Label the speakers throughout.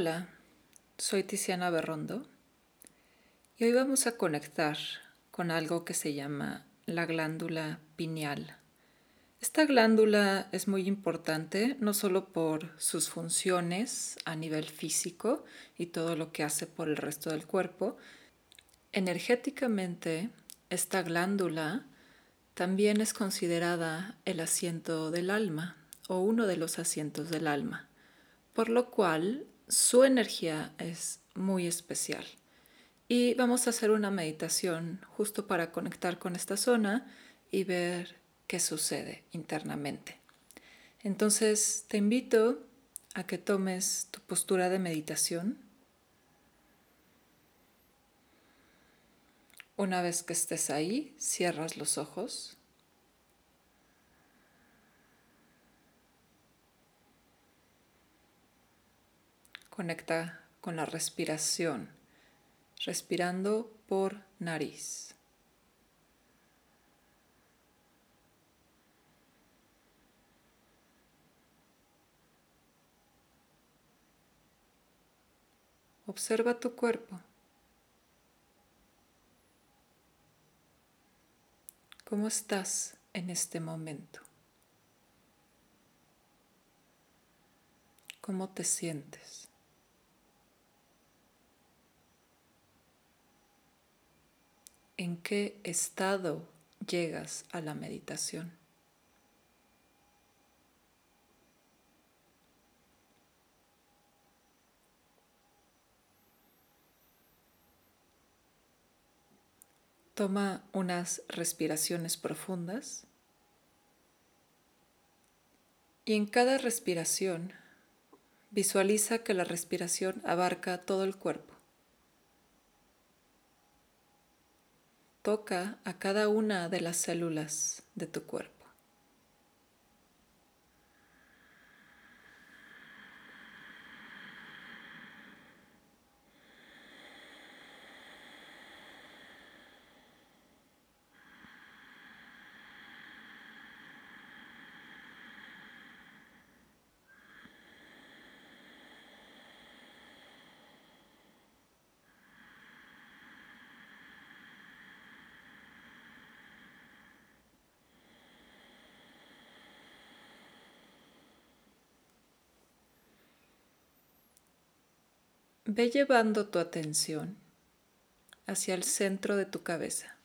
Speaker 1: Hola, soy Tiziana Berrondo y hoy vamos a conectar con algo que se llama la glándula pineal. Esta glándula es muy importante no solo por sus funciones a nivel físico y todo lo que hace por el resto del cuerpo, energéticamente esta glándula también es considerada el asiento del alma o uno de los asientos del alma, por lo cual su energía es muy especial. Y vamos a hacer una meditación justo para conectar con esta zona y ver qué sucede internamente. Entonces te invito a que tomes tu postura de meditación. Una vez que estés ahí, cierras los ojos. Conecta con la respiración, respirando por nariz. Observa tu cuerpo. ¿Cómo estás en este momento? ¿Cómo te sientes? ¿En qué estado llegas a la meditación? Toma unas respiraciones profundas y en cada respiración visualiza que la respiración abarca todo el cuerpo. Toca a cada una de las células de tu cuerpo. Ve llevando tu atención hacia el centro de tu cabeza.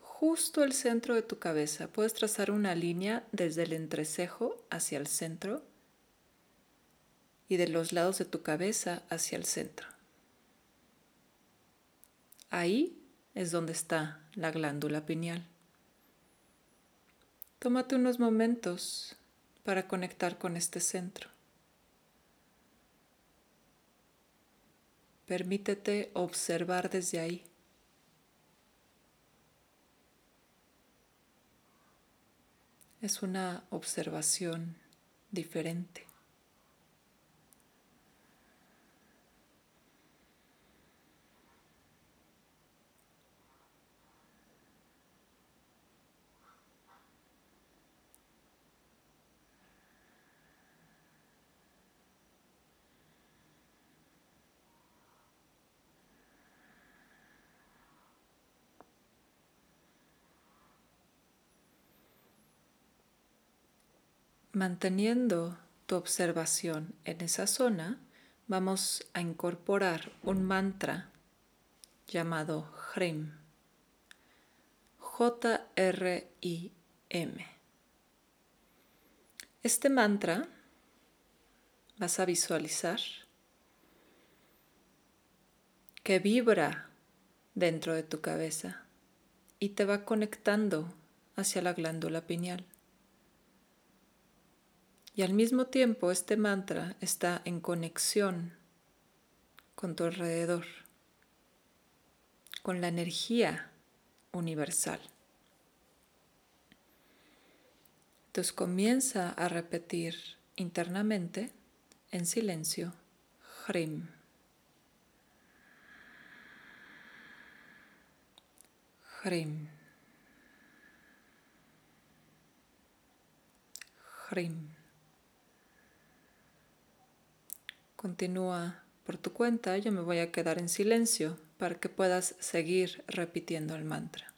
Speaker 1: Justo el centro de tu cabeza. Puedes trazar una línea desde el entrecejo hacia el centro y de los lados de tu cabeza hacia el centro. Ahí es donde está la glándula pineal. Tómate unos momentos para conectar con este centro. Permítete observar desde ahí. Es una observación diferente. Manteniendo tu observación en esa zona, vamos a incorporar un mantra llamado HRIM. J-R-I-M. Este mantra vas a visualizar que vibra dentro de tu cabeza y te va conectando hacia la glándula pineal. Y al mismo tiempo este mantra está en conexión con tu alrededor, con la energía universal. Entonces comienza a repetir internamente en silencio, Hrim. Hrim. Hrim. Continúa por tu cuenta, yo me voy a quedar en silencio para que puedas seguir repitiendo el mantra.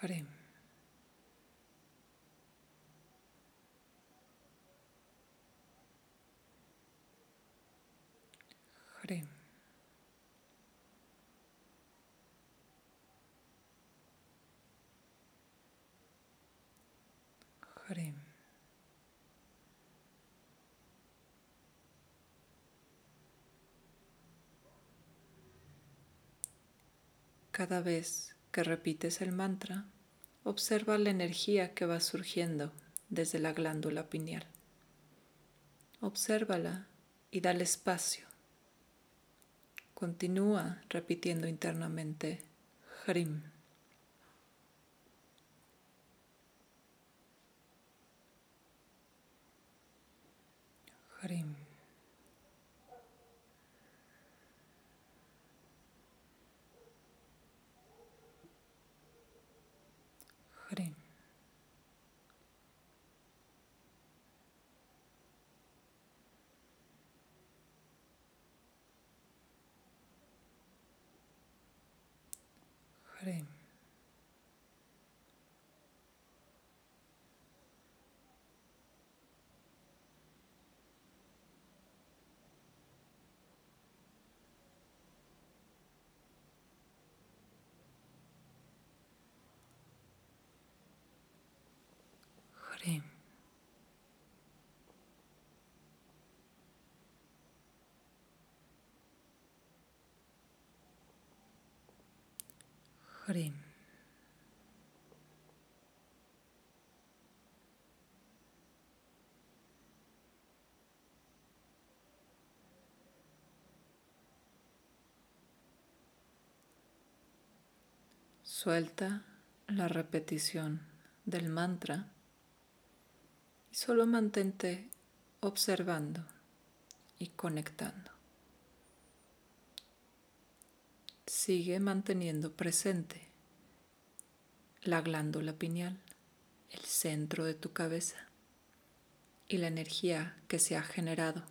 Speaker 1: Hrim. Hrim. Hrim. Cada vez que repites el mantra, observa la energía que va surgiendo desde la glándula pineal. Obsérvala y dale espacio. Continúa repitiendo internamente Hrim. Hrim. Hrim. Hrim. Suelta la repetición del mantra y solo mantente observando y conectando. Sigue manteniendo presente la glándula pineal, el centro de tu cabeza y la energía que se ha generado.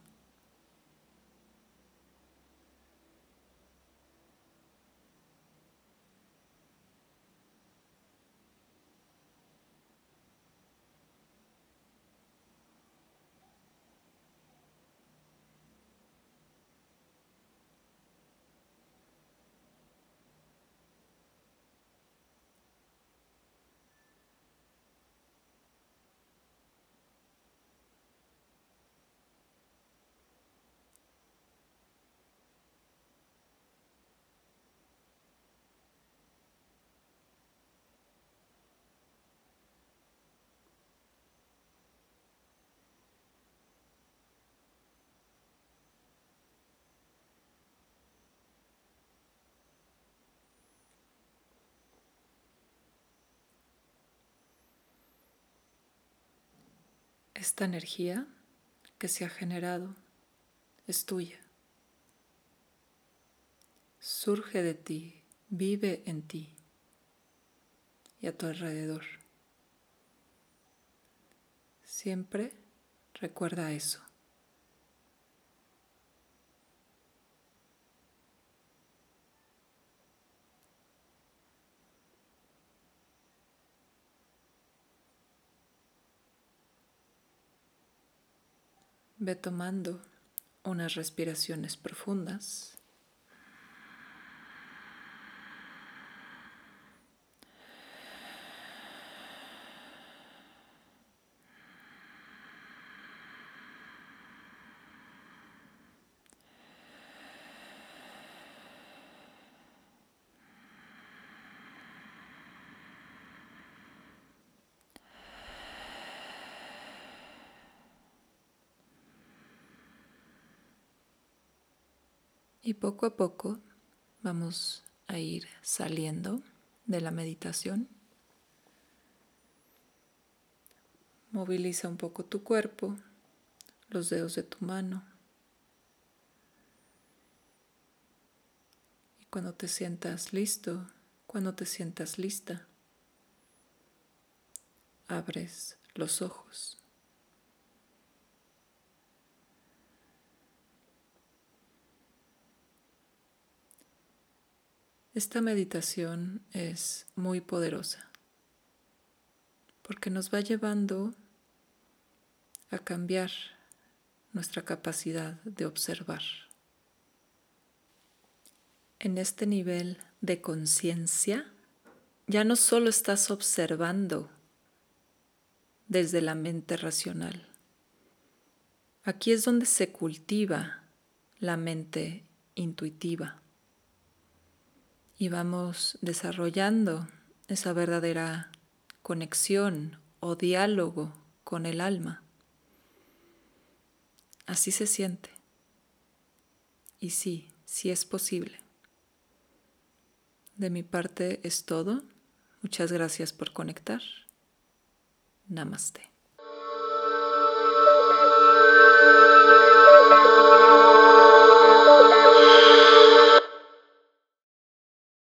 Speaker 1: Esta energía que se ha generado es tuya. Surge de ti, vive en ti y a tu alrededor. Siempre recuerda eso. Ve tomando unas respiraciones profundas. Y poco a poco vamos a ir saliendo de la meditación. Moviliza un poco tu cuerpo, los dedos de tu mano. Y cuando te sientas listo, cuando te sientas lista, abres los ojos. Esta meditación es muy poderosa porque nos va llevando a cambiar nuestra capacidad de observar. En este nivel de conciencia, ya no solo estás observando desde la mente racional. Aquí es donde se cultiva la mente intuitiva y vamos desarrollando esa verdadera conexión o diálogo con el alma. Así se siente. Y sí, sí es posible. De mi parte es todo. Muchas gracias por conectar. Namaste.